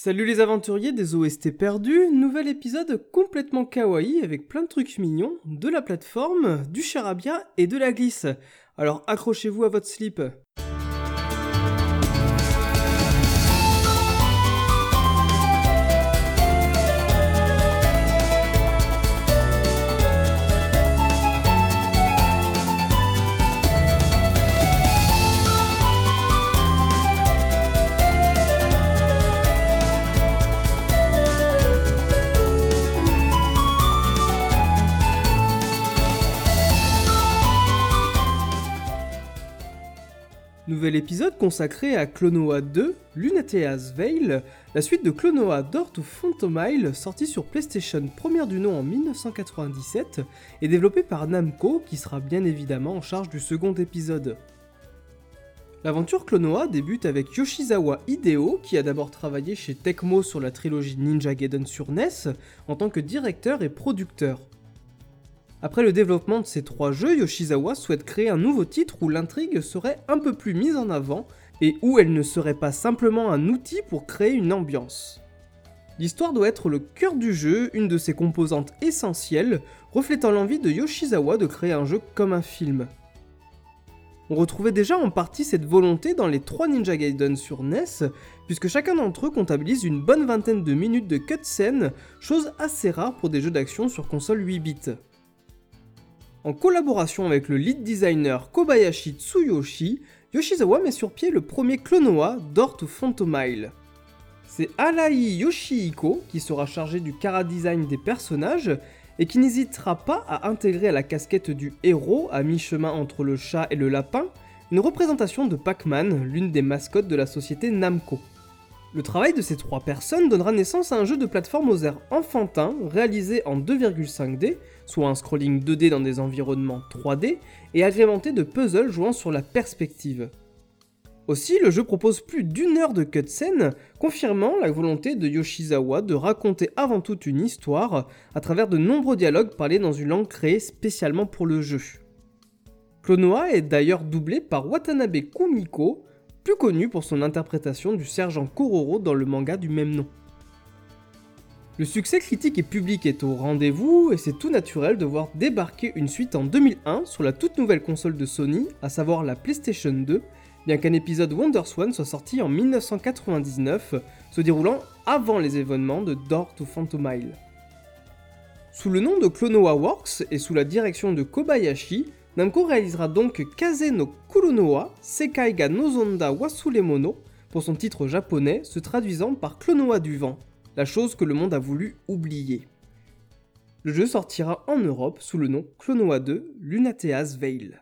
Salut les aventuriers des OST perdus, nouvel épisode complètement kawaii avec plein de trucs mignons, de la plateforme, du charabia et de la glisse. Alors accrochez-vous à votre slip. Nouvel épisode consacré à Clonoa 2, Lunatea's Veil, la suite de Clonoa Door to Phantomile, sortie sur PlayStation première du nom en 1997 et développée par Namco, qui sera bien évidemment en charge du second épisode. L'aventure Clonoa débute avec Yoshizawa Hideo, qui a d'abord travaillé chez Tecmo sur la trilogie Ninja Gaiden sur NES, en tant que directeur et producteur. Après le développement de ces trois jeux, Yoshizawa souhaite créer un nouveau titre où l'intrigue serait un peu plus mise en avant et où elle ne serait pas simplement un outil pour créer une ambiance. L'histoire doit être le cœur du jeu, une de ses composantes essentielles, reflétant l'envie de Yoshizawa de créer un jeu comme un film. On retrouvait déjà en partie cette volonté dans les trois Ninja Gaiden sur NES, puisque chacun d'entre eux comptabilise une bonne vingtaine de minutes de cutscene, chose assez rare pour des jeux d'action sur console 8 bits. En collaboration avec le lead designer Kobayashi Tsuyoshi, Yoshizawa met sur pied le premier Clonoa Door to Phantomile. C'est Alai Yoshihiko qui sera chargé du cara design des personnages et qui n'hésitera pas à intégrer à la casquette du héros, à mi-chemin entre le chat et le lapin, une représentation de Pac-Man, l'une des mascottes de la société Namco. Le travail de ces trois personnes donnera naissance à un jeu de plateforme aux airs enfantins, réalisé en 2,5D, soit un scrolling 2D dans des environnements 3D, et agrémenté de puzzles jouant sur la perspective. Aussi, le jeu propose plus d'une heure de cutscene, confirmant la volonté de Yoshizawa de raconter avant tout une histoire à travers de nombreux dialogues parlés dans une langue créée spécialement pour le jeu. Clonoa est d'ailleurs doublé par Watanabe Kumiko, plus connu pour son interprétation du sergent Kororo dans le manga du même nom. Le succès critique et public est au rendez-vous et c'est tout naturel de voir débarquer une suite en 2001 sur la toute nouvelle console de Sony, à savoir la PlayStation 2, bien qu'un épisode WonderSwan soit sorti en 1999, se déroulant avant les événements de Door to Phantomile. Sous le nom de Clonoa Works et sous la direction de Kobayashi, Namco réalisera donc Kaze no Kurunoa Sekai ga Nozonda Wasulemono pour son titre japonais, se traduisant par Clonoa du vent, la chose que le monde a voulu oublier. Le jeu sortira en Europe sous le nom Clonoa 2 Lunatea's Veil.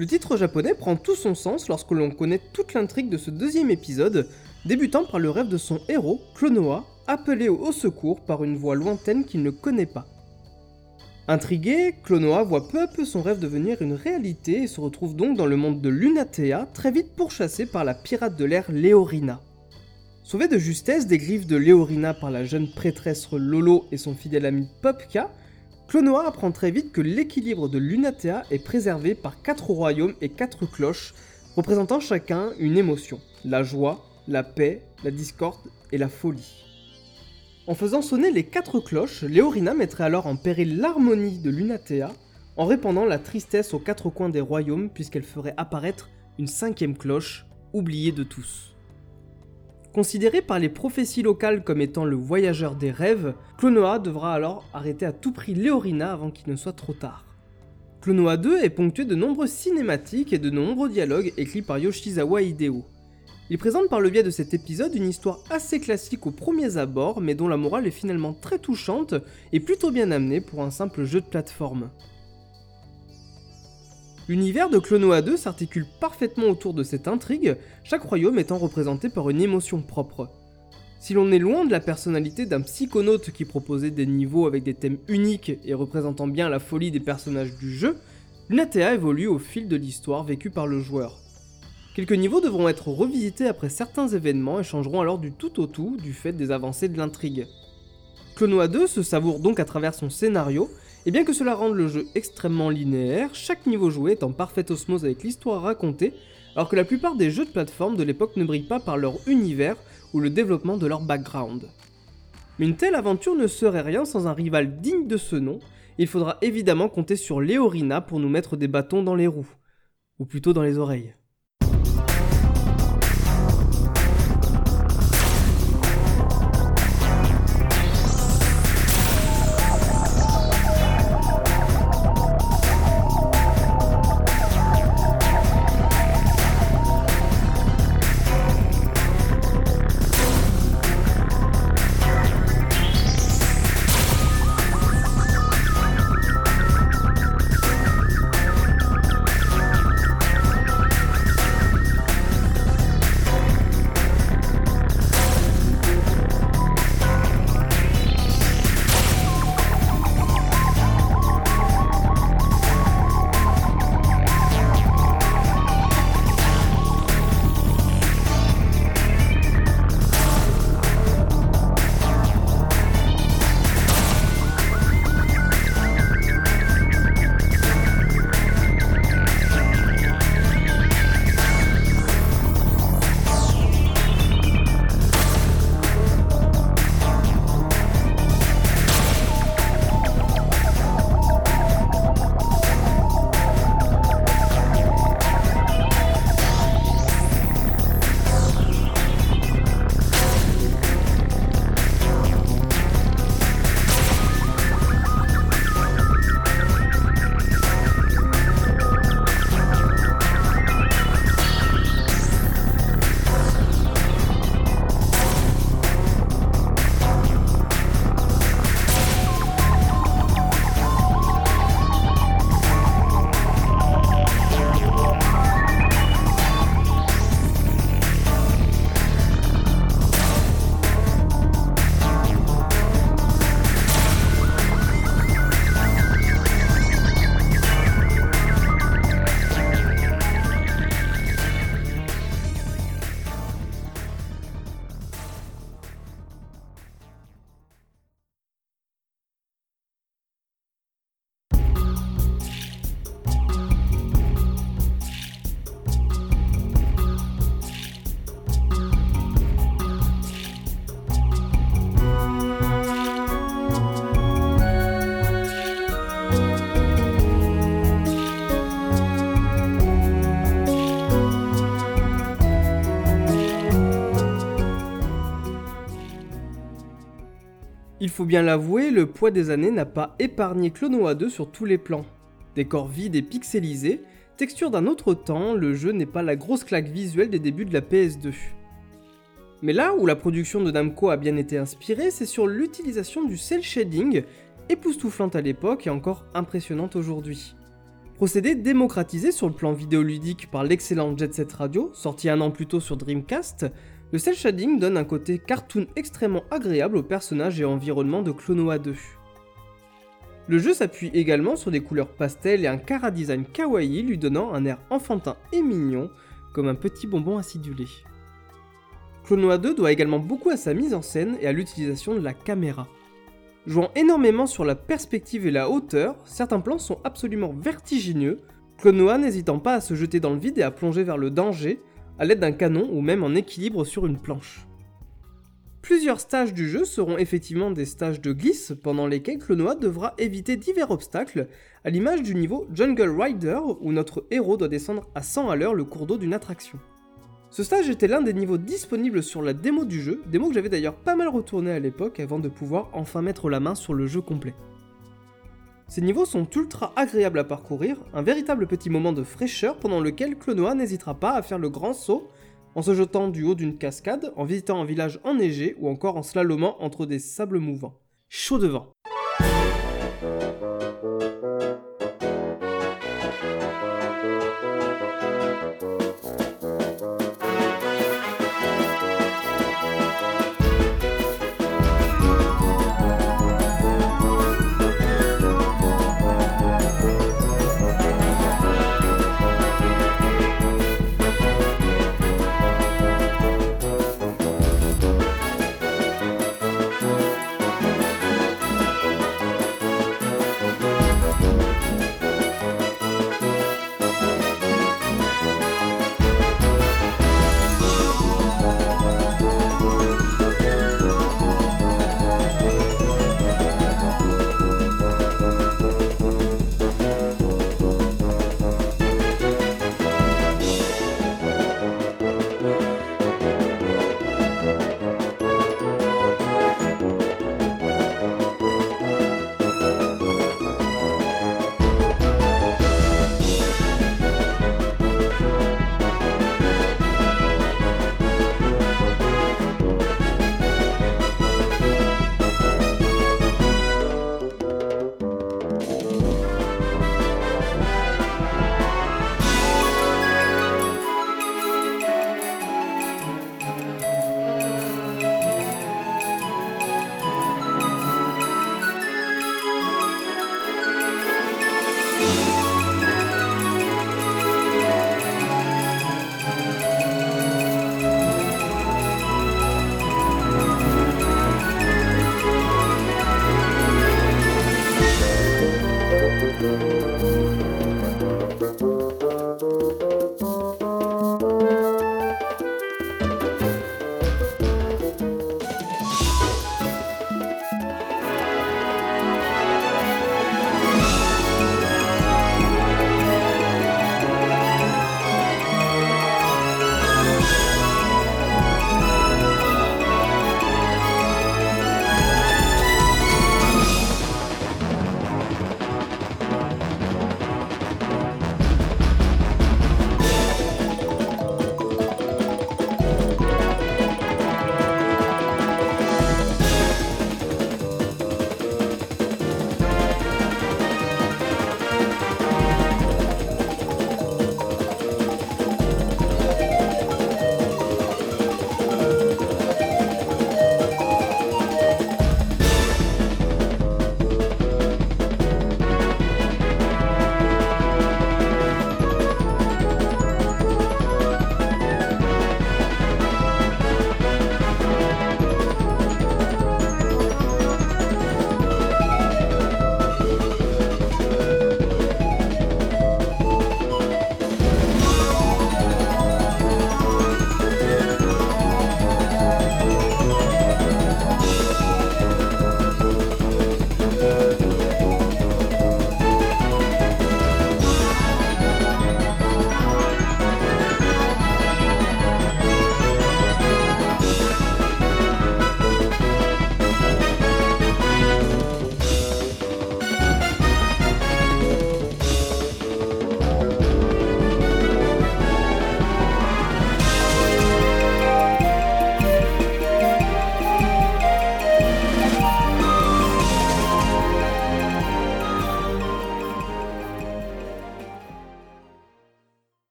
Le titre japonais prend tout son sens lorsque l'on connaît toute l'intrigue de ce deuxième épisode, débutant par le rêve de son héros, Clonoa, appelé au secours par une voix lointaine qu'il ne connaît pas. Intrigué, Clonoa voit peu à peu son rêve devenir une réalité et se retrouve donc dans le monde de Lunatea, très vite pourchassé par la pirate de l'air Léorina. Sauvé de justesse des griffes de Léorina par la jeune prêtresse Lolo et son fidèle ami Popka, Clonoa apprend très vite que l'équilibre de Lunatea est préservé par quatre royaumes et quatre cloches, représentant chacun une émotion, la joie, la paix, la discorde et la folie. En faisant sonner les quatre cloches, Léorina mettrait alors en péril l'harmonie de Lunatea, en répandant la tristesse aux quatre coins des royaumes puisqu'elle ferait apparaître une cinquième cloche, oubliée de tous. Considéré par les prophéties locales comme étant le voyageur des rêves, Clonoa devra alors arrêter à tout prix Léorina avant qu'il ne soit trop tard. Clonoa 2 est ponctué de nombreuses cinématiques et de nombreux dialogues écrits par Yoshizawa Hideo. Il présente par le biais de cet épisode une histoire assez classique aux premiers abords, mais dont la morale est finalement très touchante et plutôt bien amenée pour un simple jeu de plateforme. L'univers de Clonoa 2 s'articule parfaitement autour de cette intrigue, chaque royaume étant représenté par une émotion propre. Si l'on est loin de la personnalité d'un psychonaute qui proposait des niveaux avec des thèmes uniques et représentant bien la folie des personnages du jeu, Lunatea évolue au fil de l'histoire vécue par le joueur. Quelques niveaux devront être revisités après certains événements et changeront alors du tout au tout du fait des avancées de l'intrigue. Clonoa 2 se savoure donc à travers son scénario et bien que cela rende le jeu extrêmement linéaire, chaque niveau joué est en parfaite osmose avec l'histoire racontée, alors que la plupart des jeux de plateforme de l'époque ne brillent pas par leur univers ou le développement de leur background. Une telle aventure ne serait rien sans un rival digne de ce nom, il faudra évidemment compter sur Léorina pour nous mettre des bâtons dans les roues, ou plutôt dans les oreilles. Il faut bien l'avouer, le poids des années n'a pas épargné Clonoa 2 sur tous les plans. Décor vide et pixelisé, texture d'un autre temps, le jeu n'est pas la grosse claque visuelle des débuts de la PS2. Mais là où la production de Namco a bien été inspirée, c'est sur l'utilisation du cel shading, époustouflante à l'époque et encore impressionnante aujourd'hui. Procédé démocratisé sur le plan vidéoludique par l'excellent Jet Set Radio, sorti un an plus tôt sur Dreamcast, le cel shading donne un côté cartoon extrêmement agréable aux personnages et environnements de Clonoa 2. Le jeu s'appuie également sur des couleurs pastel et un cara design kawaii lui donnant un air enfantin et mignon, comme un petit bonbon acidulé. Clonoa 2 doit également beaucoup à sa mise en scène et à l'utilisation de la caméra. Jouant énormément sur la perspective et la hauteur, certains plans sont absolument vertigineux, Clonoa n'hésitant pas à se jeter dans le vide et à plonger vers le danger, à l'aide d'un canon ou même en équilibre sur une planche. Plusieurs stages du jeu seront effectivement des stages de glisse pendant lesquels Clonoa devra éviter divers obstacles, à l'image du niveau Jungle Rider où notre héros doit descendre à 100 à l'heure le cours d'eau d'une attraction. Ce stage était l'un des niveaux disponibles sur la démo du jeu, démo que j'avais d'ailleurs pas mal retourné à l'époque avant de pouvoir enfin mettre la main sur le jeu complet. Ces niveaux sont ultra agréables à parcourir, un véritable petit moment de fraîcheur pendant lequel Clonoa n'hésitera pas à faire le grand saut en se jetant du haut d'une cascade, en visitant un village enneigé ou encore en slalomant entre des sables mouvants. Chaud devant.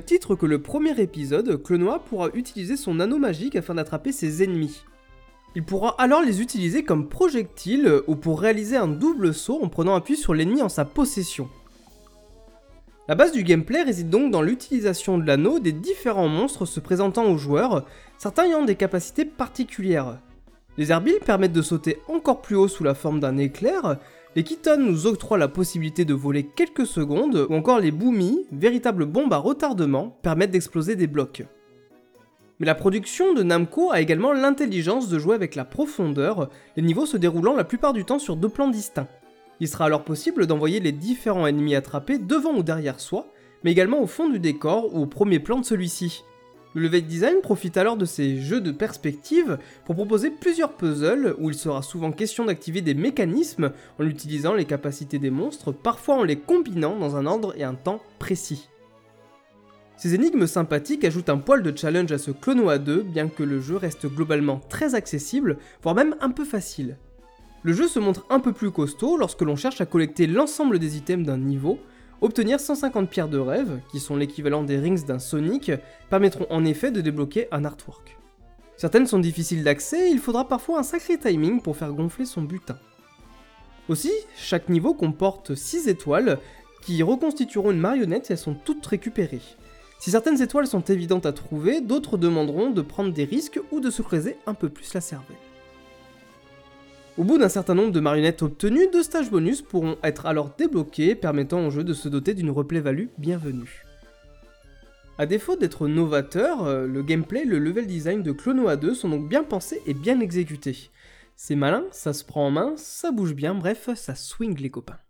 Titre que le premier épisode, Clonoa pourra utiliser son anneau magique afin d'attraper ses ennemis. Il pourra alors les utiliser comme projectiles ou pour réaliser un double saut en prenant appui sur l'ennemi en sa possession. La base du gameplay réside donc dans l'utilisation de l'anneau des différents monstres se présentant aux joueurs, certains ayant des capacités particulières. Les Herbiles permettent de sauter encore plus haut sous la forme d'un éclair, les Kiton nous octroient la possibilité de voler quelques secondes, ou encore les Boomies, véritables bombes à retardement, permettent d'exploser des blocs. Mais la production de Namco a également l'intelligence de jouer avec la profondeur, les niveaux se déroulant la plupart du temps sur deux plans distincts. Il sera alors possible d'envoyer les différents ennemis attrapés devant ou derrière soi, mais également au fond du décor ou au premier plan de celui-ci. Le design profite alors de ces jeux de perspective pour proposer plusieurs puzzles où il sera souvent question d'activer des mécanismes en utilisant les capacités des monstres, parfois en les combinant dans un ordre et un temps précis. Ces énigmes sympathiques ajoutent un poil de challenge à ce Clonoa 2, bien que le jeu reste globalement très accessible, voire même un peu facile. Le jeu se montre un peu plus costaud lorsque l'on cherche à collecter l'ensemble des items d'un niveau, obtenir 150 pierres de rêve, qui sont l'équivalent des rings d'un Sonic, permettront en effet de débloquer un artwork. Certaines sont difficiles d'accès et il faudra parfois un sacré timing pour faire gonfler son butin. Aussi, chaque niveau comporte 6 étoiles qui reconstitueront une marionnette si elles sont toutes récupérées. Si certaines étoiles sont évidentes à trouver, d'autres demanderont de prendre des risques ou de se creuser un peu plus la cervelle. Au bout d'un certain nombre de marionnettes obtenues, deux stages bonus pourront être alors débloqués, permettant au jeu de se doter d'une replay value bienvenue. A défaut d'être novateur, euh, le gameplay et le level design de Clonoa 2 sont donc bien pensés et bien exécutés. C'est malin, ça se prend en main, ça bouge bien, bref, ça swing les copains.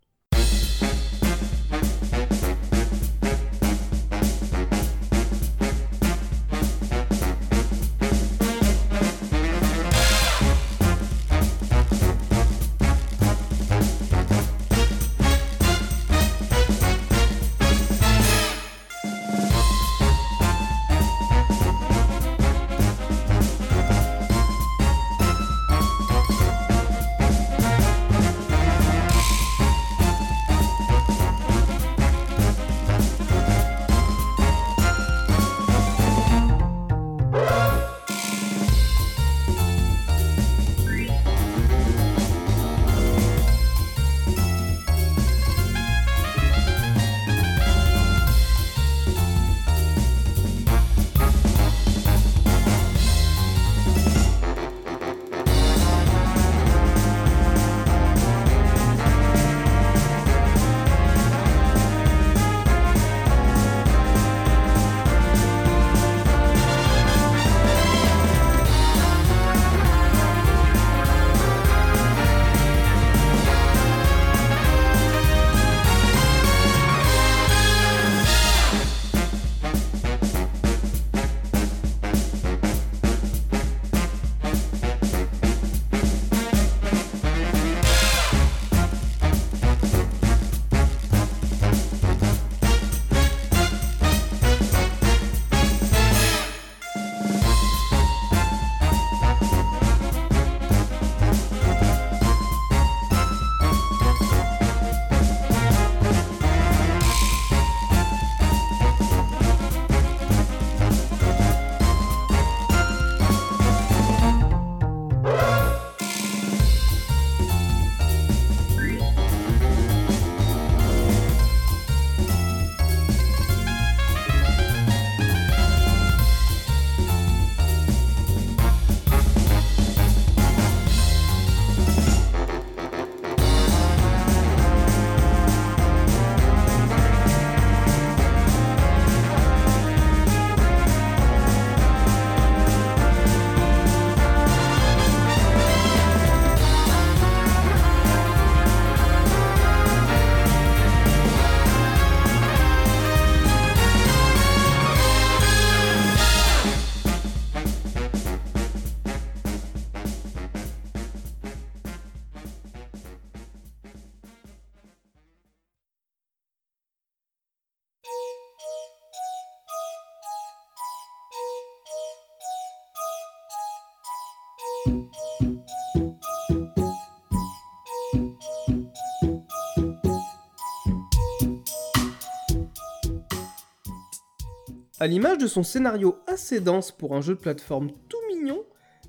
À l'image de son scénario assez dense pour un jeu de plateforme tout mignon,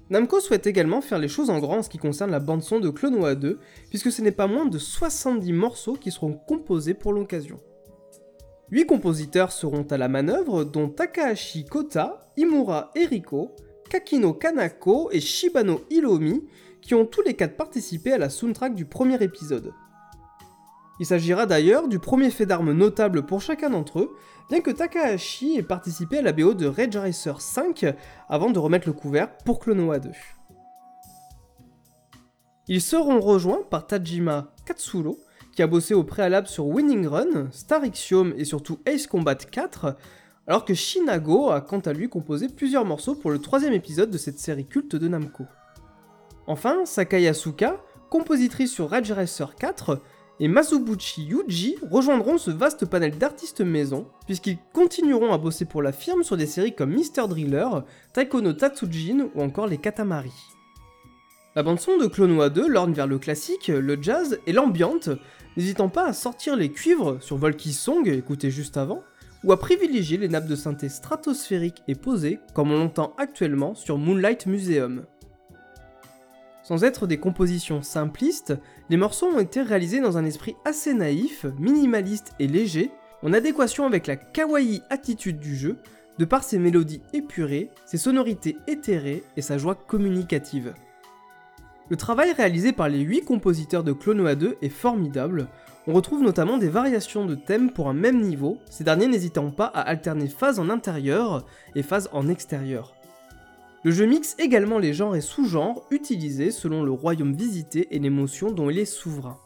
Namco souhaite également faire les choses en grand en ce qui concerne la bande-son de Clonoa 2, puisque ce n'est pas moins de 70 morceaux qui seront composés pour l'occasion. 8 compositeurs seront à la manœuvre, dont Takahashi Kota, Imura et Riko, Kakino Kanako et Shibano Hiromi, qui ont tous les quatre participé à la soundtrack du premier épisode. Il s'agira d'ailleurs du premier fait d'armes notable pour chacun d'entre eux, bien que Takahashi ait participé à la BO de Rage Racer 5 avant de remettre le couvert pour Clonoa 2. Ils seront rejoints par Tajima Katsuro, qui a bossé au préalable sur Winning Run, Star Ixiom et surtout Ace Combat 4, alors que Shinago a quant à lui composé plusieurs morceaux pour le troisième épisode de cette série culte de Namco. Enfin, Sakai Asuka, compositrice sur Rage Racer 4, et Masubuchi Yuji rejoindront ce vaste panel d'artistes maison, puisqu'ils continueront à bosser pour la firme sur des séries comme Mr. Driller, Taiko no Tatsujin ou encore les Katamari. La bande-son de Clonoa 2 lorne vers le classique, le jazz et l'ambiante, n'hésitant pas à sortir les cuivres sur Volky Song, écouté juste avant, ou à privilégier les nappes de synthé stratosphériques et posées, comme on l'entend actuellement sur Moonlight Museum. Sans être des compositions simplistes, les morceaux ont été réalisés dans un esprit assez naïf, minimaliste et léger, en adéquation avec la kawaii attitude du jeu, de par ses mélodies épurées, ses sonorités éthérées et sa joie communicative. Le travail réalisé par les 8 compositeurs de Clonoa 2 est formidable, on retrouve notamment des variations de thèmes pour un même niveau, ces derniers n'hésitant pas à alterner phase en intérieur et phase en extérieur. Le jeu mixe également les genres et sous-genres utilisés selon le royaume visité et l'émotion dont il est souverain.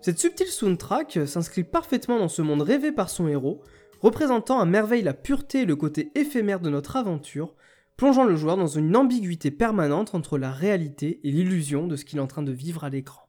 Cette subtile soundtrack s'inscrit parfaitement dans ce monde rêvé par son héros, représentant à merveille la pureté et le côté éphémère de notre aventure, plongeant le joueur dans une ambiguïté permanente entre la réalité et l'illusion de ce qu'il est en train de vivre à l'écran.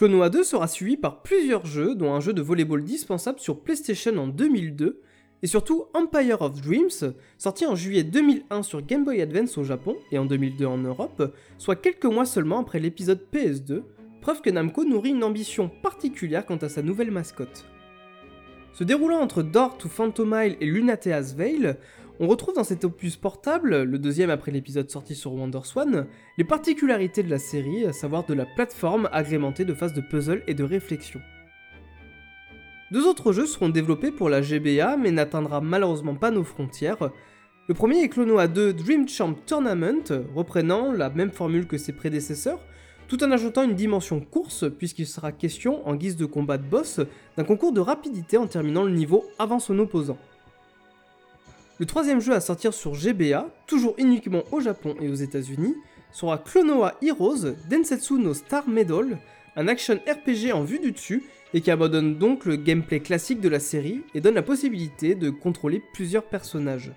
Clonoa 2 sera suivi par plusieurs jeux, dont un jeu de volleyball dispensable sur PlayStation en 2002, et surtout Empire of Dreams, sorti en juillet 2001 sur Game Boy Advance au Japon et en 2002 en Europe, soit quelques mois seulement après l'épisode PS2, preuve que Namco nourrit une ambition particulière quant à sa nouvelle mascotte. Se déroulant entre Dort ou Phantomile et Lunatea's Veil, on retrouve dans cet opus portable, le deuxième après l'épisode sorti sur WonderSwan, les particularités de la série, à savoir de la plateforme agrémentée de phases de puzzle et de réflexion. Deux autres jeux seront développés pour la GBA mais n'atteindra malheureusement pas nos frontières. Le premier est Clonoa 2 Dream Champ Tournament, reprenant la même formule que ses prédécesseurs, tout en ajoutant une dimension course puisqu'il sera question, en guise de combat de boss, d'un concours de rapidité en terminant le niveau avant son opposant. Le troisième jeu à sortir sur GBA, toujours uniquement au Japon et aux États-Unis, sera Clonoa Heroes Densetsu no Star Medal, un action RPG en vue du dessus et qui abandonne donc le gameplay classique de la série et donne la possibilité de contrôler plusieurs personnages.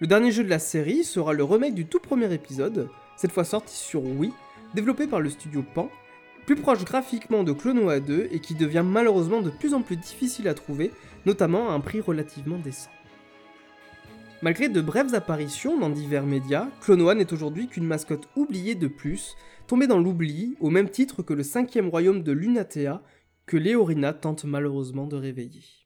Le dernier jeu de la série sera le remake du tout premier épisode, cette fois sorti sur Wii, développé par le studio Pan, plus proche graphiquement de Clonoa 2 et qui devient malheureusement de plus en plus difficile à trouver notamment à un prix relativement décent. Malgré de brèves apparitions dans divers médias, Clone n'est aujourd'hui qu'une mascotte oubliée de plus, tombée dans l'oubli au même titre que le cinquième royaume de Lunatea que Léorina tente malheureusement de réveiller.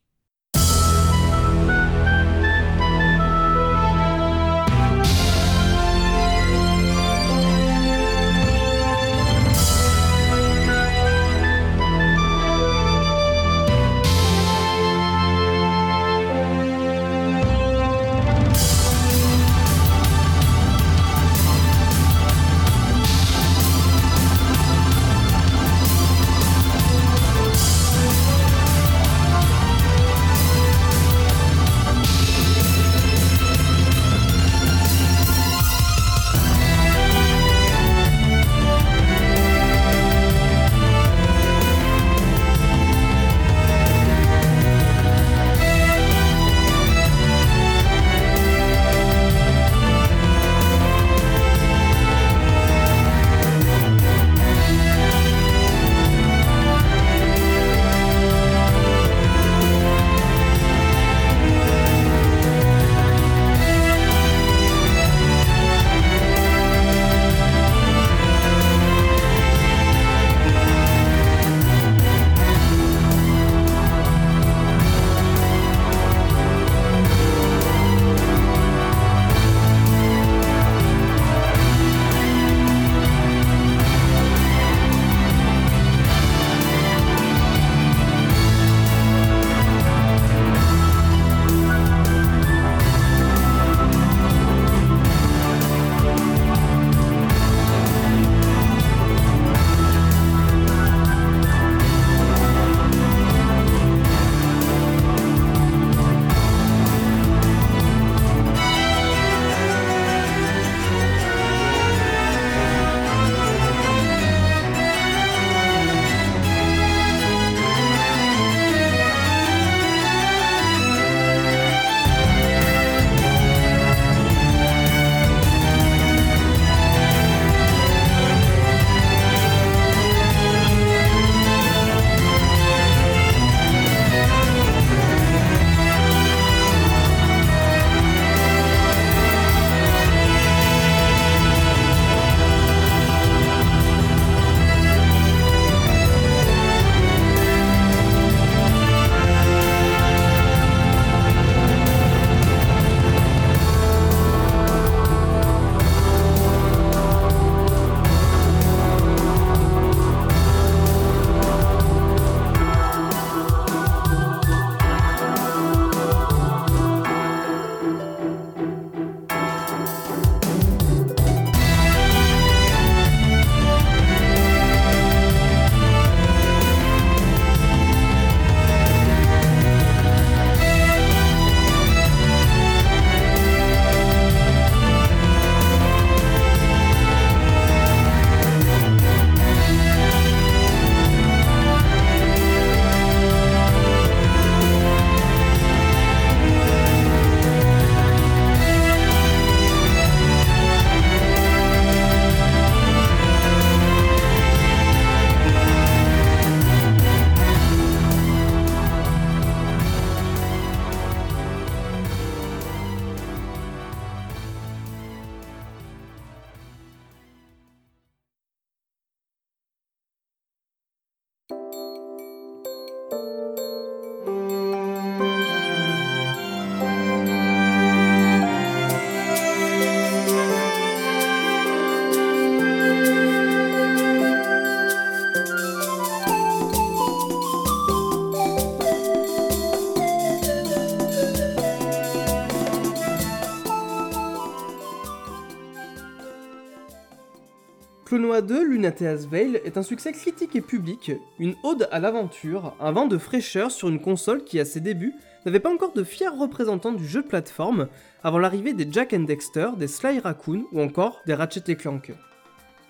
2, Lunatea's Veil est un succès critique et public, une ode à l'aventure, un vent de fraîcheur sur une console qui, à ses débuts, n'avait pas encore de fiers représentants du jeu de plateforme avant l'arrivée des Jack and Dexter, des Sly Raccoon ou encore des Ratchet Clank.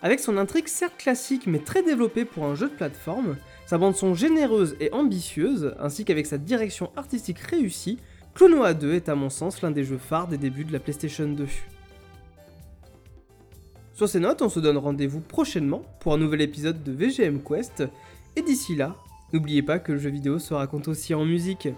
Avec son intrigue certes classique mais très développée pour un jeu de plateforme, sa bande son généreuse et ambitieuse, ainsi qu'avec sa direction artistique réussie, Clonoa 2 est à mon sens l'un des jeux phares des débuts de la PlayStation 2. Sur ces notes, on se donne rendez-vous prochainement pour un nouvel épisode de VGM Quest, et d'ici là, n'oubliez pas que le jeu vidéo se raconte aussi en musique.